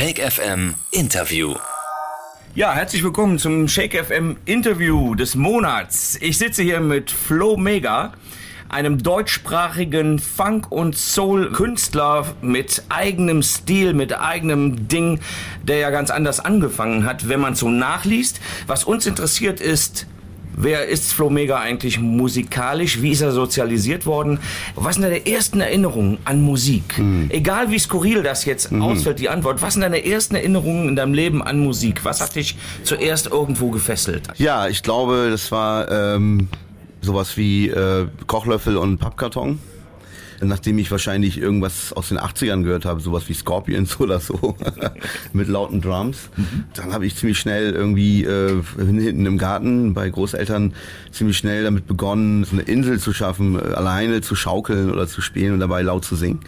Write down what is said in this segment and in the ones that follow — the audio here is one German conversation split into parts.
Shake FM Interview. Ja, herzlich willkommen zum Shake FM Interview des Monats. Ich sitze hier mit Flo Mega, einem deutschsprachigen Funk- und Soul-Künstler mit eigenem Stil, mit eigenem Ding, der ja ganz anders angefangen hat, wenn man so nachliest. Was uns interessiert ist, Wer ist Flo Mega eigentlich musikalisch? Wie ist er sozialisiert worden? Was sind deine ersten Erinnerungen an Musik? Mhm. Egal wie skurril das jetzt mhm. ausfällt, die Antwort. Was sind deine ersten Erinnerungen in deinem Leben an Musik? Was hat dich zuerst irgendwo gefesselt? Ja, ich glaube, das war ähm, sowas wie äh, Kochlöffel und Pappkarton nachdem ich wahrscheinlich irgendwas aus den 80ern gehört habe, sowas wie Scorpions oder so, mit lauten Drums. Mhm. Dann habe ich ziemlich schnell irgendwie äh, hinten im Garten bei Großeltern ziemlich schnell damit begonnen, so eine Insel zu schaffen, äh, alleine zu schaukeln oder zu spielen und dabei laut zu singen.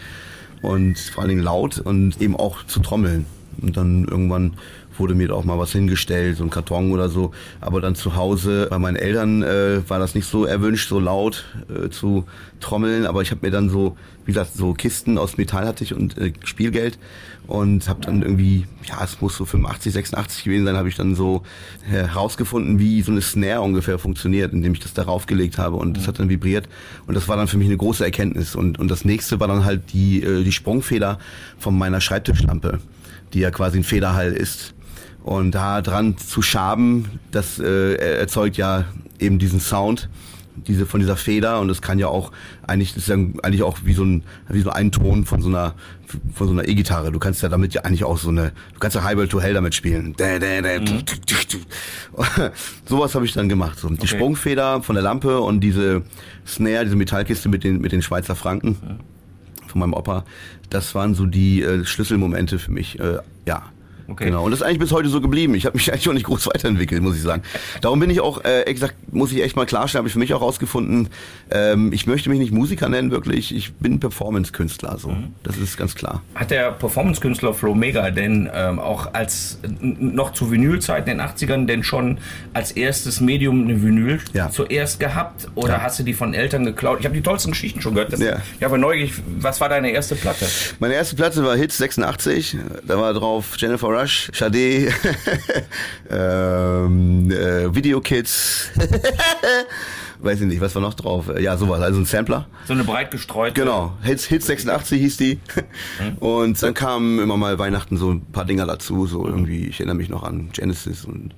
Und vor allen Dingen laut und eben auch zu trommeln. Und dann irgendwann wurde mir auch mal was hingestellt, so ein Karton oder so. Aber dann zu Hause bei meinen Eltern äh, war das nicht so erwünscht, so laut äh, zu trommeln. Aber ich habe mir dann so, wie gesagt, so Kisten aus Metall hatte ich und äh, Spielgeld. Und habe dann irgendwie, ja, es muss so 85, 86 gewesen sein, habe ich dann so herausgefunden, wie so eine Snare ungefähr funktioniert, indem ich das darauf gelegt habe. Und das hat dann vibriert. Und das war dann für mich eine große Erkenntnis. Und und das nächste war dann halt die äh, die Sprungfeder von meiner Schreibtischlampe, die ja quasi ein Federhall ist und da dran zu schaben, das äh, erzeugt ja eben diesen Sound, diese von dieser Feder und das kann ja auch eigentlich das ist ja eigentlich auch wie so ein wie so ein Ton von so einer von so einer E-Gitarre. Du kannst ja damit ja eigentlich auch so eine du kannst ja Highway to Hell damit spielen. Mhm. Sowas habe ich dann gemacht, so die okay. Sprungfeder von der Lampe und diese Snare, diese Metallkiste mit den mit den Schweizer Franken von meinem Opa. Das waren so die äh, Schlüsselmomente für mich. Äh, ja, Okay. Genau. Und das ist eigentlich bis heute so geblieben. Ich habe mich eigentlich auch nicht groß weiterentwickelt, muss ich sagen. Darum bin ich auch, äh, exakt, muss ich echt mal klarstellen, habe ich für mich auch rausgefunden, ähm, ich möchte mich nicht Musiker nennen, wirklich. Ich bin Performance-Künstler, so. Mhm. Das ist ganz klar. Hat der Performance-Künstler Flo Mega denn ähm, auch als noch zu Vinylzeiten in den 80ern denn schon als erstes Medium eine Vinyl ja. zuerst gehabt? Oder ja. hast du die von Eltern geklaut? Ich habe die tollsten Geschichten schon gehört. Das, ja. Ich habe neugierig, was war deine erste Platte? Meine erste Platte war Hits 86. Da war drauf Jennifer Rush, Sade, ähm, äh, Video Kids, weiß ich nicht, was war noch drauf? Ja, sowas, also ein Sampler. So eine breit gestreute. Genau, Hits, Hits 86 hieß die. Mhm. Und dann kamen immer mal Weihnachten so ein paar Dinger dazu, so irgendwie, ich erinnere mich noch an Genesis und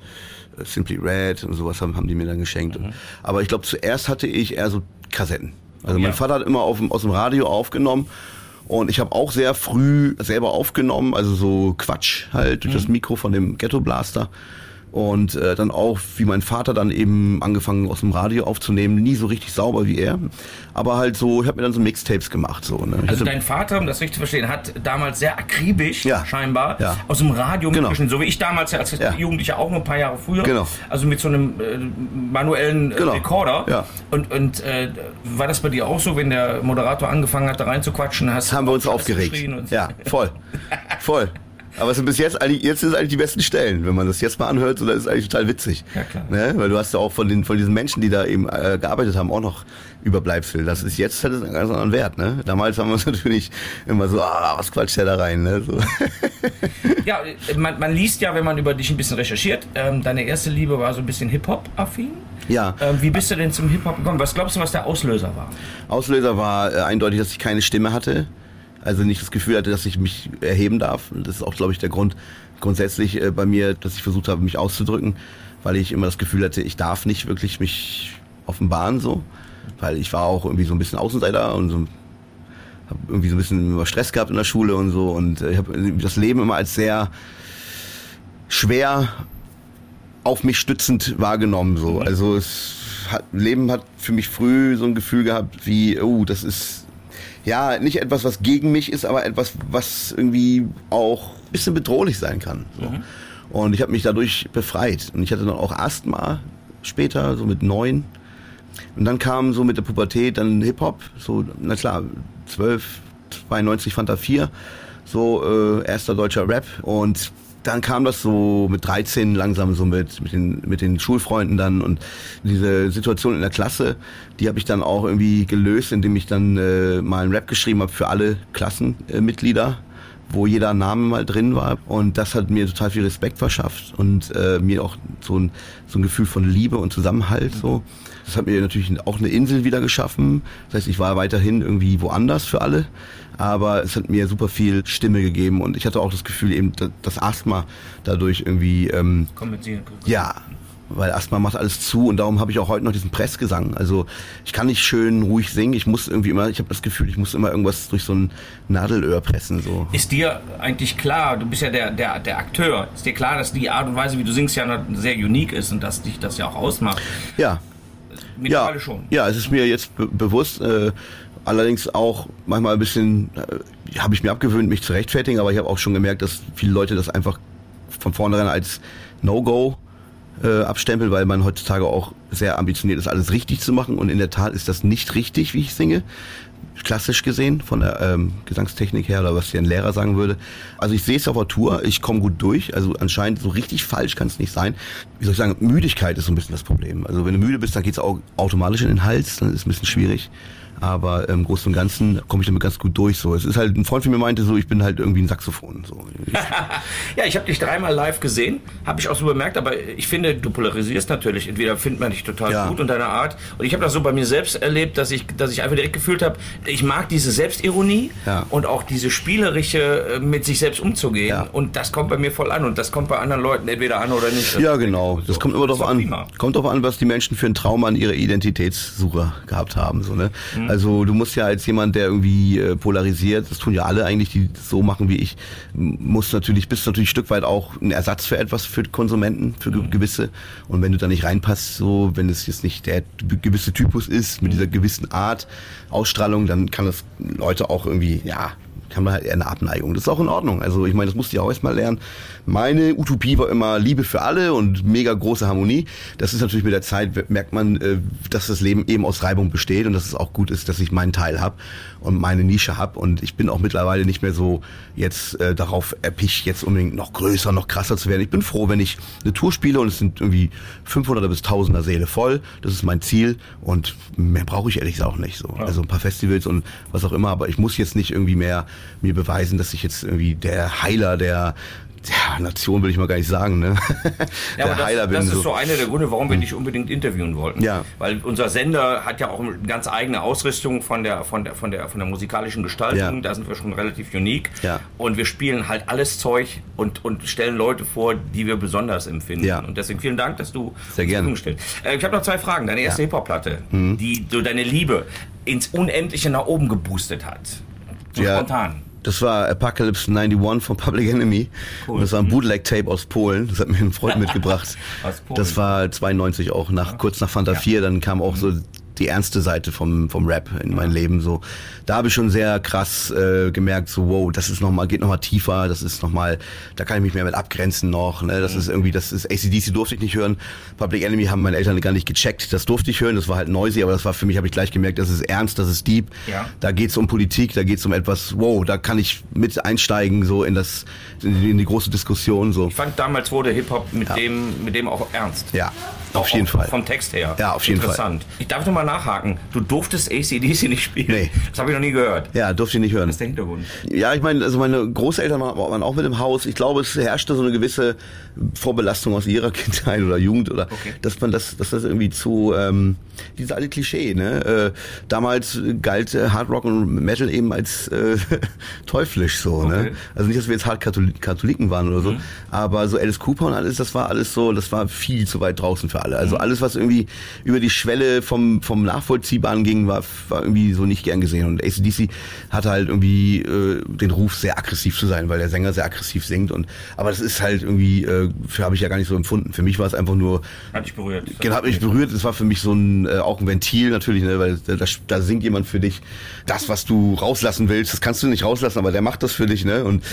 äh, Simply Red und sowas haben, haben die mir dann geschenkt. Mhm. Aber ich glaube, zuerst hatte ich eher so Kassetten. Also mein Vater hat immer auf, aus dem Radio aufgenommen und ich habe auch sehr früh selber aufgenommen, also so Quatsch halt durch mhm. das Mikro von dem Ghetto Blaster und äh, dann auch, wie mein Vater dann eben angefangen aus dem Radio aufzunehmen, nie so richtig sauber wie er, aber halt so, ich habe mir dann so Mixtapes gemacht. So, ne? Also dein Vater, um das richtig zu verstehen, hat damals sehr akribisch ja. scheinbar ja. aus dem Radio genau. mitgeschnitten, so wie ich damals als ja. Jugendlicher auch ein paar Jahre früher, genau. also mit so einem äh, manuellen äh, genau. Rekorder. Ja. Und, und äh, war das bei dir auch so, wenn der Moderator angefangen hat, da reinzuquatschen? Hast haben wir uns aufgeregt. Ja, voll. voll. Aber so bis jetzt eigentlich, jetzt sind eigentlich die besten Stellen, wenn man das jetzt mal anhört, so, das ist eigentlich total witzig. Ja, klar. Ne? Weil du hast ja auch von den, von diesen Menschen, die da eben äh, gearbeitet haben, auch noch Überbleibsel. Das ist jetzt hat es einen ganz anderen Wert, ne? Damals haben wir uns natürlich immer so, ah, was quatscht der da rein, ne? So. Ja, man, man liest ja, wenn man über dich ein bisschen recherchiert, ähm, deine erste Liebe war so ein bisschen Hip-Hop-affin. Ja. Ähm, wie bist du denn zum Hip-Hop gekommen? Was glaubst du, was der Auslöser war? Auslöser war äh, eindeutig, dass ich keine Stimme hatte also nicht das Gefühl hatte, dass ich mich erheben darf. Das ist auch, glaube ich, der Grund grundsätzlich äh, bei mir, dass ich versucht habe, mich auszudrücken, weil ich immer das Gefühl hatte, ich darf nicht wirklich mich offenbaren so, weil ich war auch irgendwie so ein bisschen Außenseiter und so habe irgendwie so ein bisschen Stress gehabt in der Schule und so und äh, ich habe das Leben immer als sehr schwer auf mich stützend wahrgenommen so. Also es hat, Leben hat für mich früh so ein Gefühl gehabt wie, oh, das ist ja, nicht etwas, was gegen mich ist, aber etwas, was irgendwie auch ein bisschen bedrohlich sein kann. So. Mhm. Und ich habe mich dadurch befreit. Und ich hatte dann auch Asthma später, so mit neun. Und dann kam so mit der Pubertät dann Hip-Hop, so, na klar, 12, 92 Fanta 4, so äh, erster deutscher Rap. Und dann kam das so mit 13 langsam so mit, mit, den, mit den Schulfreunden dann und diese Situation in der Klasse, die habe ich dann auch irgendwie gelöst, indem ich dann äh, mal einen Rap geschrieben habe für alle Klassenmitglieder. Äh, wo jeder Name mal drin war. Und das hat mir total viel Respekt verschafft und äh, mir auch so ein, so ein Gefühl von Liebe und Zusammenhalt. So. Das hat mir natürlich auch eine Insel wieder geschaffen. Das heißt, ich war weiterhin irgendwie woanders für alle. Aber es hat mir super viel Stimme gegeben und ich hatte auch das Gefühl, eben das Asthma dadurch irgendwie ähm, kompensieren. Ja, weil Asthma macht alles zu und darum habe ich auch heute noch diesen Pressgesang. Also ich kann nicht schön ruhig singen, ich muss irgendwie immer, ich habe das Gefühl, ich muss immer irgendwas durch so ein Nadelöhr pressen. So. Ist dir eigentlich klar, du bist ja der, der, der Akteur, ist dir klar, dass die Art und Weise, wie du singst, ja sehr unique ist und dass dich das ja auch ausmacht? Ja. Mittlerweile ja, schon. Ja, es ist mir jetzt be bewusst, äh, allerdings auch manchmal ein bisschen, äh, habe ich mir abgewöhnt, mich zu rechtfertigen, aber ich habe auch schon gemerkt, dass viele Leute das einfach von vornherein als No-Go äh, abstempeln, weil man heutzutage auch sehr ambitioniert ist, alles richtig zu machen. Und in der Tat ist das nicht richtig, wie ich singe. Klassisch gesehen, von der ähm, Gesangstechnik her oder was hier ein Lehrer sagen würde. Also ich sehe es auf der Tour, ich komme gut durch. Also anscheinend so richtig falsch kann es nicht sein. Wie soll ich sagen, Müdigkeit ist so ein bisschen das Problem. Also wenn du müde bist, dann geht es auch automatisch in den Hals, dann ist es ein bisschen schwierig. Aber im Großen und Ganzen komme ich damit ganz gut durch. So, es ist halt ein Freund von mir meinte so, ich bin halt irgendwie ein Saxophon. So. ja, ich habe dich dreimal live gesehen, habe ich auch so bemerkt. Aber ich finde, du polarisierst natürlich. Entweder findet man dich total ja. gut und deine Art. Und ich habe das so bei mir selbst erlebt, dass ich, dass ich einfach direkt gefühlt habe, ich mag diese Selbstironie ja. und auch diese spielerische äh, mit sich selbst umzugehen. Ja. Und das kommt bei mir voll an. Und das kommt bei anderen Leuten entweder an oder nicht. Ja, genau. Das so. kommt immer darauf an. Prima. Kommt darauf an, was die Menschen für ein Trauma an ihrer Identitätssuche gehabt haben. So, ne? Mhm. Also du musst ja als jemand, der irgendwie äh, polarisiert, das tun ja alle eigentlich, die so machen wie ich, muss natürlich, bist natürlich ein Stück weit auch ein Ersatz für etwas für Konsumenten, für mhm. gewisse. Und wenn du da nicht reinpasst, so, wenn es jetzt nicht der gewisse Typus ist, mit dieser gewissen Art, Ausstrahlung, dann kann das Leute auch irgendwie, ja, kann man halt eher eine Abneigung. Das ist auch in Ordnung. Also ich meine, das musste ich auch erstmal lernen. Meine Utopie war immer Liebe für alle und mega große Harmonie. Das ist natürlich mit der Zeit, merkt man, äh, dass das Leben eben aus Reibung besteht und dass es auch gut ist, dass ich meinen Teil habe und meine Nische habe. Und ich bin auch mittlerweile nicht mehr so jetzt äh, darauf erpicht, jetzt unbedingt noch größer, noch krasser zu werden. Ich bin froh, wenn ich eine Tour spiele und es sind irgendwie 500er bis 1000er Seele voll. Das ist mein Ziel und mehr brauche ich ehrlich gesagt auch nicht. So. Also ein paar Festivals und was auch immer, aber ich muss jetzt nicht irgendwie mehr mir beweisen, dass ich jetzt irgendwie der Heiler der ja, Nation will ich mal gar nicht sagen, ne? Ja, aber das, das ist so. so einer der Gründe, warum wir hm. dich unbedingt interviewen wollten. Ja. Weil unser Sender hat ja auch eine ganz eigene Ausrüstung von der, von der, von der, von der musikalischen Gestaltung. Ja. Da sind wir schon relativ unique. Ja. Und wir spielen halt alles Zeug und, und stellen Leute vor, die wir besonders empfinden. Ja. Und deswegen vielen Dank, dass du Sehr gerne. Äh, ich habe noch zwei Fragen. Deine erste ja. Hip-Hop-Platte, mhm. die so deine Liebe ins Unendliche nach oben geboostet hat. So ja. spontan. Das war Apocalypse 91 von Public Enemy. Cool. das war ein mhm. Bootleg-Tape aus Polen. Das hat mir ein Freund mitgebracht. aus Polen. Das war 92 auch, nach, kurz nach Fanta ja. 4. Dann kam auch so die ernste Seite vom, vom Rap in mein Leben. So, da habe ich schon sehr krass äh, gemerkt, so wow, das ist noch mal, geht noch mal tiefer, das ist noch mal, da kann ich mich mehr mit abgrenzen noch. Ne? Das mhm. ist irgendwie, das ist ACDC durfte ich nicht hören. Public Enemy haben meine Eltern gar nicht gecheckt. Das durfte ich hören. Das war halt noisy, aber das war für mich habe ich gleich gemerkt, das ist ernst, das ist deep. Ja. Da geht's um Politik, da geht's um etwas. Wow, da kann ich mit einsteigen so in das in, in die große Diskussion so. Ich fand damals wurde Hip Hop mit ja. dem mit dem auch ernst. Ja. Auf jeden Fall. Vom Text her. Ja, auf jeden Interessant. Fall. Ich darf nur mal nachhaken. Du durftest ACDC nicht spielen. Nee. Das habe ich noch nie gehört. Ja, durfte ich nicht hören. Was ist der Hintergrund? Ja, ich meine, also meine Großeltern waren auch mit im Haus. Ich glaube, es herrschte so eine gewisse Vorbelastung aus ihrer Kindheit oder Jugend oder okay. dass man das, dass das irgendwie zu ähm, dieses alte Klischee, ne? Äh, damals galt äh, Hard Rock und Metal eben als äh, teuflisch so, ne? okay. ne? Also nicht, dass wir jetzt hart Katholiken waren oder so, mhm. aber so Alice Cooper und alles, das war alles so, das war viel zu weit draußen für alle. Also alles, was irgendwie über die Schwelle vom, vom Nachvollziehbaren ging, war, war irgendwie so nicht gern gesehen. Und ACDC hatte halt irgendwie äh, den Ruf, sehr aggressiv zu sein, weil der Sänger sehr aggressiv singt. Und aber das ist halt irgendwie, äh, habe ich ja gar nicht so empfunden. Für mich war es einfach nur. Hat dich berührt. Genau, hat mich berührt. Es war für mich so ein äh, auch ein Ventil natürlich, ne, weil da, da singt jemand für dich das, was du rauslassen willst. Das kannst du nicht rauslassen, aber der macht das für dich, ne? Und ja.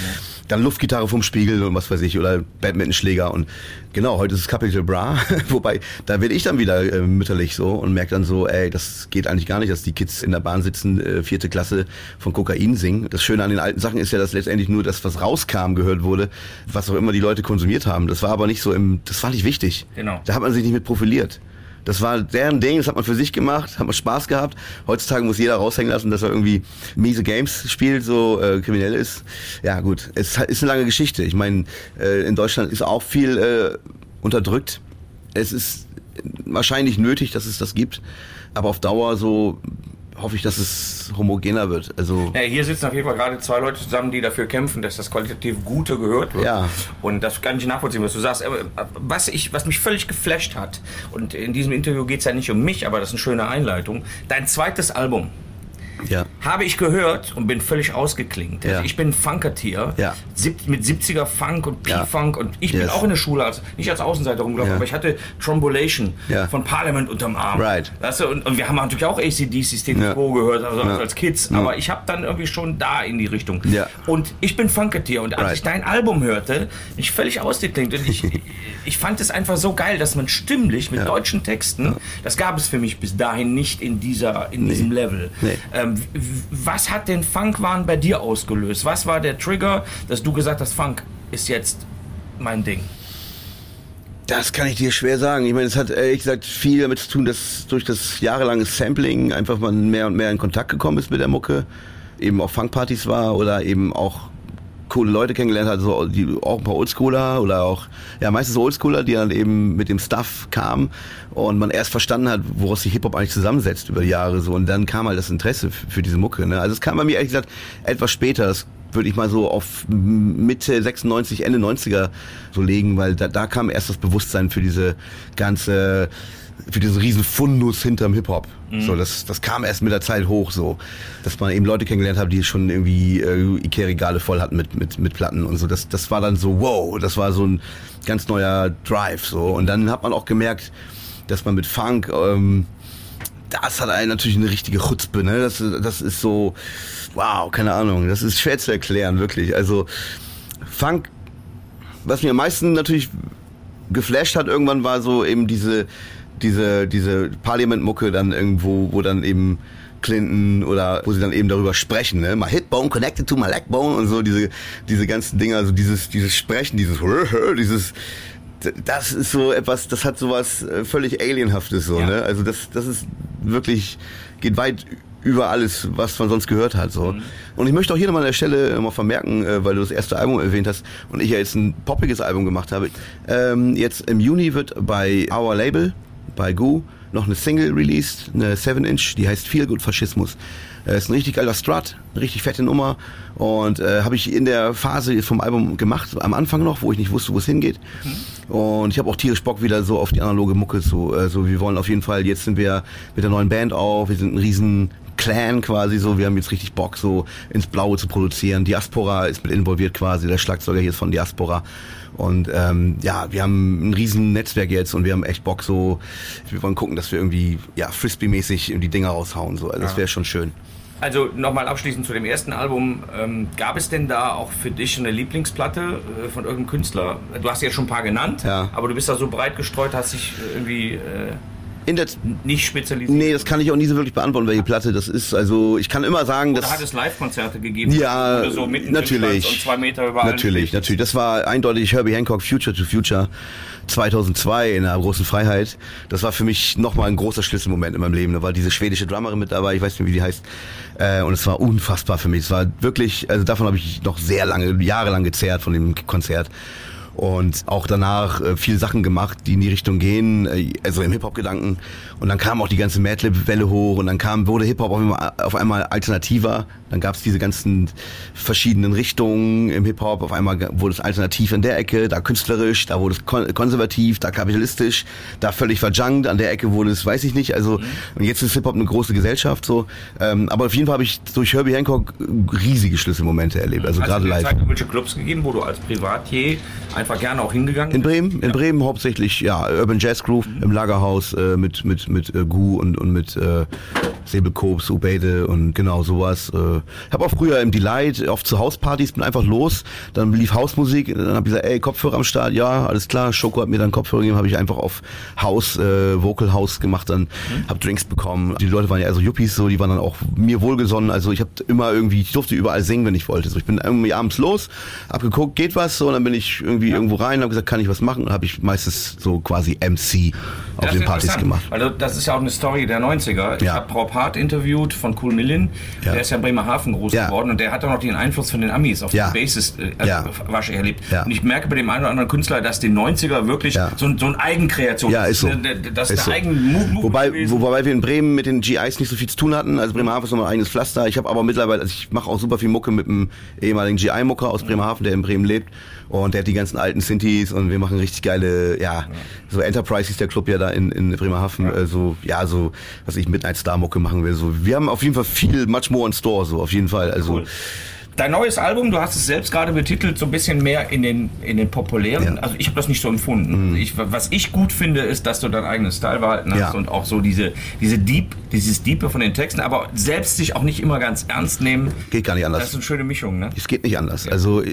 dann Luftgitarre vom Spiegel und was weiß ich oder Badmintonschläger und genau, heute ist es Capital Bra, wobei da werde ich dann wieder äh, mütterlich so und merke dann so, ey, das geht eigentlich gar nicht, dass die Kids in der Bahn sitzen, äh, vierte Klasse von Kokain singen. Das Schöne an den alten Sachen ist ja, dass letztendlich nur das, was rauskam, gehört wurde, was auch immer die Leute konsumiert haben. Das war aber nicht so im, das war nicht wichtig. Genau. Da hat man sich nicht mit profiliert. Das war deren Ding, das hat man für sich gemacht, hat man Spaß gehabt. Heutzutage muss jeder raushängen lassen, dass er irgendwie miese Games spielt, so äh, kriminell ist. Ja gut, es ist eine lange Geschichte. Ich meine, äh, in Deutschland ist auch viel äh, unterdrückt. Es ist wahrscheinlich nötig, dass es das gibt, aber auf Dauer so hoffe ich, dass es homogener wird. Also ja, hier sitzen auf jeden Fall gerade zwei Leute zusammen, die dafür kämpfen, dass das qualitativ Gute gehört wird. Ja. Und das kann ich nachvollziehen, was du sagst. Was, ich, was mich völlig geflasht hat, und in diesem Interview geht es ja nicht um mich, aber das ist eine schöne Einleitung, dein zweites Album. Ja. Habe ich gehört und bin völlig ausgeklingt. Also Ja. ich bin Funkertier. Ja. Mit 70er Funk und. P-Funk. Und ich bin Yes. auch in der Schule, als, nicht als Außenseiter rumgelaufen, aber ich hatte Trombolation von Parliament unterm Arm. Right. Weißt du, und, und wir haben natürlich auch ACDC, Status Ja. Quo gehört, also als Kids. Aber ich habe dann irgendwie schon da in die Richtung. Und ich bin Funkertier. Und als Right. ich dein Album hörte, bin ich völlig ausgeklingt. Und ich, ich fand es einfach so geil, dass man stimmlich mit Ja. deutschen Texten, das gab es für mich bis dahin nicht in, dieser, in diesem Level. Nee. Ähm, was hat den Funkwahn bei dir ausgelöst? Was war der Trigger, dass du gesagt hast, Funk ist jetzt mein Ding? Das kann ich dir schwer sagen. Ich meine, es hat ehrlich gesagt viel damit zu tun, dass durch das jahrelange Sampling einfach man mehr und mehr in Kontakt gekommen ist mit der Mucke, eben auf Funkpartys war oder eben auch coole Leute kennengelernt hat, so die, auch ein paar Oldschooler oder auch, ja meistens Oldschooler, die dann eben mit dem Stuff kamen und man erst verstanden hat, woraus sich Hip-Hop eigentlich zusammensetzt über die Jahre so und dann kam halt das Interesse für diese Mucke. Ne? Also es kam bei mir ehrlich gesagt etwas später, das würde ich mal so auf Mitte 96, Ende 90er so legen, weil da, da kam erst das Bewusstsein für diese ganze, für diesen riesen Fundus hinterm Hip-Hop. So, das, das kam erst mit der Zeit hoch so, dass man eben Leute kennengelernt hat, die schon irgendwie äh, Ikea-Regale voll hatten mit, mit, mit Platten und so. Das, das war dann so, wow, das war so ein ganz neuer Drive so. Und dann hat man auch gemerkt, dass man mit Funk, ähm, das hat einen natürlich eine richtige Chutzpe, ne? Das, das ist so, wow, keine Ahnung, das ist schwer zu erklären, wirklich. Also Funk, was mir am meisten natürlich geflasht hat irgendwann war so eben diese, diese, diese Parliament-Mucke dann irgendwo, wo dann eben Clinton oder wo sie dann eben darüber sprechen, ne? My Hitbone connected to my legbone und so diese, diese ganzen Dinger, also dieses, dieses Sprechen, dieses, dieses, das ist so etwas, das hat sowas äh, völlig Alienhaftes so, Ja. ne? Also das, das ist wirklich, geht weit über alles, was man sonst gehört hat, so. Und ich möchte auch hier nochmal an der Stelle mal vermerken, äh, weil du das erste Album erwähnt hast und ich ja jetzt ein poppiges Album gemacht habe. Ähm, jetzt im Juni wird bei Our Label, bei Goo, noch eine Single released, eine 7-Inch, die heißt Feel Good Faschismus. Äh, ist ein richtig geiler Strut, eine richtig fette Nummer und äh, habe ich in der Phase vom Album gemacht, am Anfang noch, wo ich nicht wusste, wo es hingeht. Und ich habe auch tierisch Bock wieder so auf die analoge Mucke so, äh, so wir wollen auf jeden Fall, jetzt sind wir mit der neuen Band auf, wir sind ein riesen Clan quasi so, wir haben jetzt richtig Bock so ins Blaue zu produzieren. Diaspora ist mit involviert quasi, der Schlagzeuger hier ist von Diaspora. Und ähm, ja, wir haben ein riesen Netzwerk jetzt und wir haben echt Bock so, wir wollen gucken, dass wir irgendwie ja Frisbee-mäßig die Dinger raushauen. So. Also das wäre schon schön. Also nochmal abschließend zu dem ersten Album. Ähm, gab es denn da auch für dich eine Lieblingsplatte äh, von irgendeinem Künstler? Du hast ja schon ein paar genannt, Ja. aber du bist da so breit gestreut, hast dich äh, irgendwie äh, In der, nicht spezialisiert. nee, das kann ich auch nie so wirklich beantworten, welche Platte das ist. Also ich kann immer sagen, Oder dass... hat es Live-Konzerte gegeben? Ja, so mitten natürlich. und zwei Meter über allen Natürlich, natürlich. Das war eindeutig Herbie Hancock Future to Future 2002 in der großen Freiheit. Das war für mich nochmal ein großer Schlüsselmoment in meinem Leben. Da war diese schwedische Drummerin mit dabei, ich weiß nicht, wie die heißt. Äh, und es war unfassbar für mich. Es war wirklich, also davon habe ich noch sehr lange, jahrelang gezehrt von dem Konzert. Und auch danach äh, viele Sachen gemacht, die in die Richtung gehen, äh, also im Hip-Hop-Gedanken. Und dann kam auch die ganze Madlib-Welle hoch und dann kam, wurde Hip-Hop auf einmal, auf einmal alternativer. Dann gab es diese ganzen verschiedenen Richtungen im Hip-Hop. Auf einmal wurde es alternativ in der Ecke, da künstlerisch, da wurde es kon konservativ, da kapitalistisch, da völlig verjunkt, an der Ecke wurde es, weiß ich nicht. Also und jetzt ist Hip-Hop eine große Gesellschaft so. Ähm, aber auf jeden Fall habe ich durch Herbie Hancock riesige Schlüsselmomente erlebt. Also Hast gerade du live. Zeit irgendwelche Clubs gegeben, wo du als Privatier einfach gerne auch hingegangen In? Bremen, in Bremen hauptsächlich, ja, Urban Jazz Groove im Lagerhaus äh, mit mit mit äh, Gu und und mit äh, Säbel Kobs, Ubeide und genau sowas. Äh, habe auch früher im Delight oft zu Hauspartys bin einfach los, dann lief Hausmusik, dann habe ich gesagt, ey Kopfhörer am Start, ja, alles klar. Schoko hat mir dann Kopfhörer gegeben, habe ich einfach auf Haus äh, Vocal House gemacht, dann habe Drinks bekommen. Die Leute waren ja also Yuppies so, die waren dann auch mir wohlgesonnen. Also ich habe immer irgendwie, ich durfte überall singen, wenn ich wollte. So ich bin irgendwie abends los, hab geguckt, geht was so und dann bin ich irgendwie irgendwo rein, habe gesagt, kann ich was machen habe ich meistens so quasi MC auf Das den ist Partys gemacht. Also das ist ja auch eine Story der 90er. Ich Ja. habe Rob Hart interviewt von Cool Millin. Ja. Der ist ja in Bremerhaven groß Ja. geworden und der hat auch noch den Einfluss von den Amis auf Ja. die Basis äh, Ja. wahrscheinlich erlebt. Und ich merke bei dem einen oder anderen Künstler, dass die 90er wirklich so, so eine Eigenkreation Ja, ist so. eine- Das Ist ist so. eine Move Wobei, gewesen. wobei wir in Bremen mit den GIs nicht so viel zu tun hatten. Also Bremerhaven ist nochmal ein eigenes Pflaster. Ich habe aber mittlerweile, also ich mache auch super viel Mucke mit einem ehemaligen GI-Mucker aus Bremerhaven, der in Bremen lebt. Und der hat die ganzen alten Synthes und wir machen richtig geile, ja, so Enterprise ist der Club ja da in, in Bremerhaven, äh, so, ja, so, was ich Midnight Star Mucke machen will. So, wir haben auf jeden Fall viel, much more in store, so, auf jeden Fall. Also, Cool. Dein neues Album, du hast es selbst gerade betitelt, so ein bisschen mehr in den, in den populären. Ja. Mhm. Also ich habe das nicht so empfunden. Ich, was ich gut finde, ist, dass du deinen eigenen Style behalten hast Ja. und auch so diese, diese Deep, dieses Diepe von den Texten, aber selbst sich auch nicht immer ganz ernst nehmen. Geht gar nicht anders. Das ist eine schöne Mischung, ne? Es geht nicht anders. Also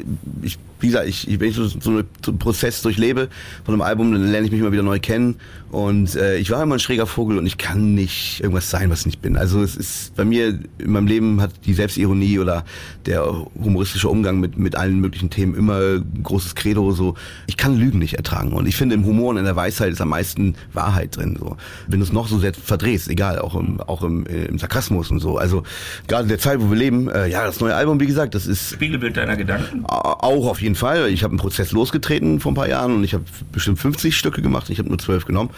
ich, wie gesagt, ich, wenn ich so, so einen Prozess durchlebe von einem Album, dann lerne ich mich immer wieder neu kennen. Und äh, ich war immer ein schräger Vogel und ich kann nicht irgendwas sein, was ich nicht bin. Also es ist bei mir in meinem Leben hat die Selbstironie oder der humoristische Umgang mit mit allen möglichen Themen immer großes Credo. So ich kann Lügen nicht ertragen und ich finde im Humor und in der Weisheit ist am meisten Wahrheit drin. So wenn du es noch so sehr verdrehst, egal auch im auch im, äh, im Sarkasmus und so. Also gerade in der Zeit, wo wir leben, äh, ja das neue Album, wie gesagt, das ist Spiegelbild deiner Gedanken. auch auf jeden Fall. Ich habe einen Prozess losgetreten vor ein paar Jahren und ich habe bestimmt 50 Stücke gemacht. Ich habe nur 12 genommen.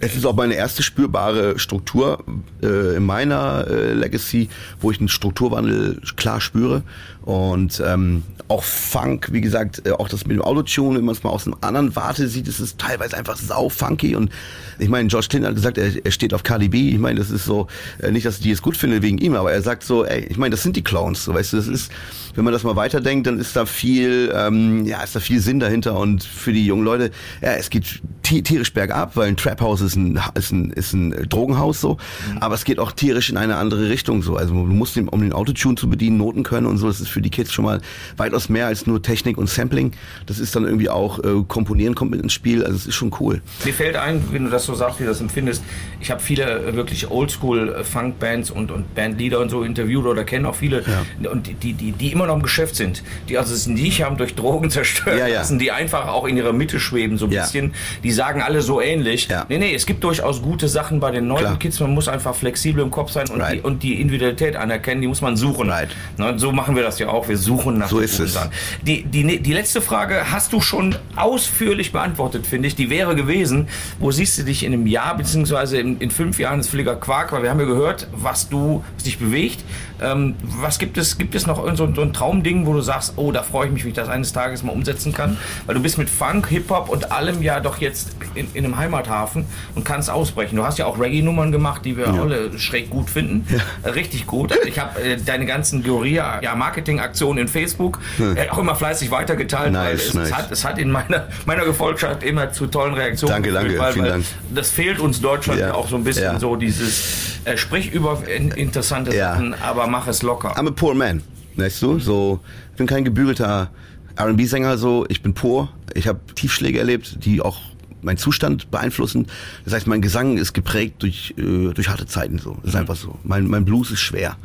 Es ist auch meine erste spürbare Struktur äh, in meiner äh, Legacy, wo ich einen Strukturwandel klar spüre. Und ähm, auch Funk, wie gesagt, äh, auch das mit dem Autotune, wenn man es mal aus einem anderen Warte sieht, ist es teilweise einfach sau funky. Und ich meine, George Clinton hat gesagt, er, er steht auf Cardi B. Ich meine, das ist so, äh, nicht, dass ich die jetzt gut finde wegen ihm, aber er sagt so, ey, ich meine, das sind die Clones. So, weißt du, das ist, wenn man das mal weiterdenkt, dann ist da viel, ähm, ja, ist da viel Sinn dahinter. Und für die jungen Leute, ja, es geht ti- tierisch bergab, weil ein Trap House ist ein, ist ein, ist ein Drogenhaus so. Aber es geht auch tierisch in eine andere Richtung so. Also du musst, den, um den Autotune zu bedienen, Noten können und so. Das ist für die Kids schon mal weitaus mehr als nur Technik und Sampling. Das ist dann irgendwie auch, äh, Komponieren kommt mit ins Spiel. Also es ist schon cool. Mir fällt ein, wenn du das so sagst, wie du das empfindest, ich habe viele äh, wirklich Oldschool-Funk-Bands und, und Bandleader und so interviewt oder kenne auch viele, und die, die, die immer noch im Geschäft sind, die also es nicht haben durch Drogen zerstört Ja, ja. lassen, die einfach auch in ihrer Mitte schweben so ein Ja. bisschen, die sagen alle so ähnlich. Ja. Nee, nee, es gibt durchaus gute Sachen bei den neuen Klar. Kids, man muss einfach flexibel im Kopf sein und, Right. die, und die Individualität anerkennen, die muss man suchen. Right. Ne, und so machen wir das ja auch, wir suchen nach So ist es. Die, die, die letzte Frage hast du schon ausführlich beantwortet, finde ich. Die wäre gewesen, wo siehst du dich in einem Jahr, beziehungsweise in, in fünf Jahren ist völliger Quark, weil wir haben ja gehört, was du, was dich bewegt. Ähm, was gibt es, gibt es noch irgend so, so ein Traumding, wo du sagst, oh, da freue ich mich, wie ich das eines Tages mal umsetzen kann? Weil du bist mit Funk, Hip-Hop und allem ja doch jetzt in, in einem Heimathafen und kannst ausbrechen. Du hast ja auch Reggae-Nummern gemacht, die wir alle schräg gut finden. Äh, Richtig gut. Ich habe äh, deine ganzen Guerilla ja, Marketing-Aktionen in Facebook äh, auch immer fleißig weitergeteilt. weil Nice, es, nice. es, hat, es hat in meiner, meiner Gefolgschaft immer zu tollen Reaktionen Danke, danke, weil, vielen weil Dank. Das fehlt uns Deutschland Ja, auch so ein bisschen ja. so dieses äh, sprich über in, interessante Ja. Sachen, aber mach es locker. I'm a poor man, weißt du? So, ich bin kein gebügelter R&B-Sänger, so, ich bin poor. Ich habe Tiefschläge erlebt, die auch meinen Zustand beeinflussen. Das heißt, mein Gesang ist geprägt durch, äh, durch harte Zeiten, so. Das ist einfach so. Mein, mein Blues ist schwer.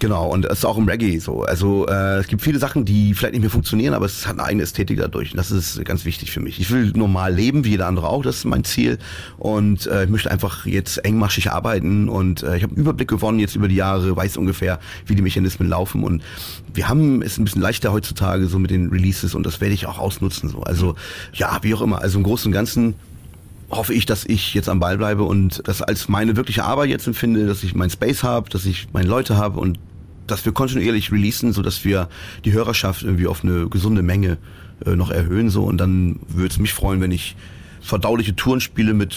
Genau, und das ist auch im Reggae so. Also äh, es gibt viele Sachen, die vielleicht nicht mehr funktionieren, aber es hat eine eigene Ästhetik dadurch. Und das ist ganz wichtig für mich. Ich will normal leben, wie jeder andere auch, das ist mein Ziel. Und äh, ich möchte einfach jetzt engmaschig arbeiten und äh, ich habe einen Überblick gewonnen jetzt über die Jahre, weiß ungefähr, wie die Mechanismen laufen. Und wir haben es ein bisschen leichter heutzutage so mit den Releases und das werde ich auch ausnutzen. So. Also ja, wie auch immer. Also im Großen und Ganzen hoffe ich, dass ich jetzt am Ball bleibe und das als meine wirkliche Arbeit jetzt empfinde, dass ich mein Space habe, dass ich meine Leute habe und dass wir kontinuierlich releasen, so dass wir die Hörerschaft irgendwie auf eine gesunde Menge äh, noch erhöhen so. Und dann würde es mich freuen, wenn ich verdauliche Touren spiele mit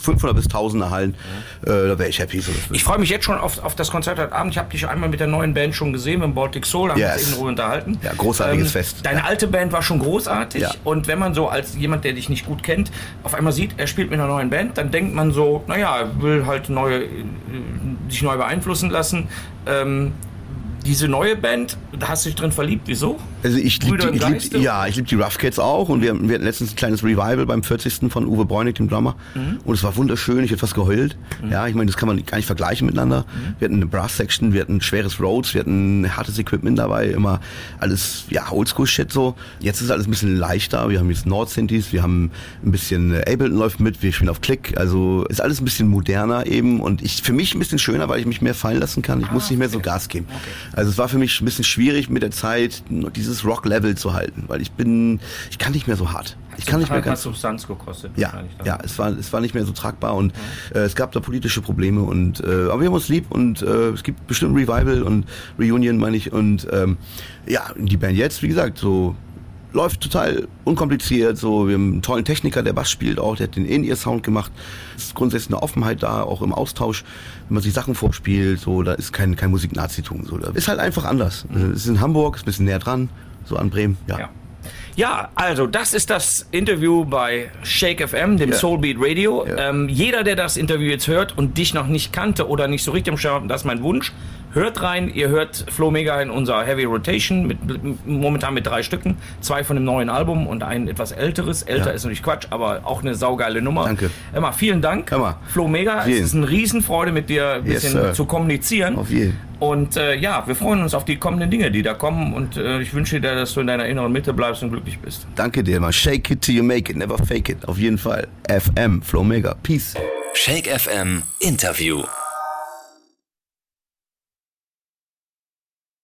1500 bis 1000 Hallen, äh, da wäre ich happy. So, Ich freue mich jetzt schon auf, auf das Konzert heute Abend. Ich habe dich einmal mit der neuen Band schon gesehen, mit dem Baltic Soul, haben Yes. uns eben in Ruhe unterhalten. Ja, großartiges Fest. Deine alte Band war schon großartig Ja. und wenn man so als jemand, der dich nicht gut kennt, auf einmal sieht, er spielt mit einer neuen Band, dann denkt man so, naja, er will halt neue, äh, sich neu beeinflussen lassen. Ähm, Diese neue Band, da hast du dich drin verliebt. Wieso? Also ich liebe die, ich lieb, ja, ich lieb die Rough Cats auch und wir, wir hatten letztens ein kleines Revival beim 40. von Uwe Bräunig, dem Drummer. Mhm. Und es war wunderschön, ich hätte fast geheult. Ja, ich meine, das kann man gar nicht vergleichen miteinander. Mhm. Wir hatten eine Brass Section, wir hatten schweres Rhodes, wir hatten hartes Equipment dabei, immer alles, ja, Oldschool-Shit so. Jetzt ist alles ein bisschen leichter, wir haben jetzt Nord Synthes, wir haben ein bisschen äh, Ableton läuft mit, wir spielen auf Klick, also ist alles ein bisschen moderner eben und ich, für mich ein bisschen schöner, weil ich mich mehr fallen lassen kann. Ich muss nicht mehr so Gas geben. Also es war für mich ein bisschen schwierig mit der Zeit, dieses Rock-Level zu halten, weil ich bin, ich kann nicht mehr so hart. Ich kann nicht mehr Hat ganz Substanz gekostet. ja, ja, es war, es war nicht mehr so tragbar und äh, es gab da politische Probleme und äh, aber wir haben uns lieb und äh, es gibt bestimmt Revival und Reunion meine ich und ähm, ja, die Band jetzt, wie gesagt, so läuft total unkompliziert, so wir haben einen tollen Techniker, der Bass spielt auch, der hat den In-Ear-Sound gemacht. Es ist grundsätzlich eine Offenheit da, auch im Austausch, wenn man sich Sachen vorspielt, so, da ist kein, kein Musik-Nazitum, so, da ist halt einfach anders. Es ist in Hamburg, ist ein bisschen näher dran, so an Bremen, ja. Ja. Ja, also das ist das Interview bei Shake FM, dem Ja. Soulbeat Radio. Ja. Ähm, jeder, der das Interview jetzt hört und dich noch nicht kannte oder nicht so richtig am Schirm hat, das ist mein Wunsch. Hört rein, ihr hört Flo Mega in unserer Heavy Rotation, mit, momentan mit drei Stücken. Zwei von dem neuen Album und ein etwas älteres. Älter Ja. ist natürlich Quatsch, aber auch eine saugeile Nummer. Danke. Emma, vielen Dank. Emma. Flo Mega, es Jeden. ist eine Riesenfreude mit dir ein Yes, bisschen sir. zu kommunizieren. Auf jeden. Und äh, ja, wir freuen uns auf die kommenden Dinge, die da kommen. Und äh, ich wünsche dir, dass du in deiner inneren Mitte bleibst und glücklich bist. Danke dir mal. Shake it till you make it, never fake it. Auf jeden Fall. FM, Flow Mega. Peace. Shake FM Interview.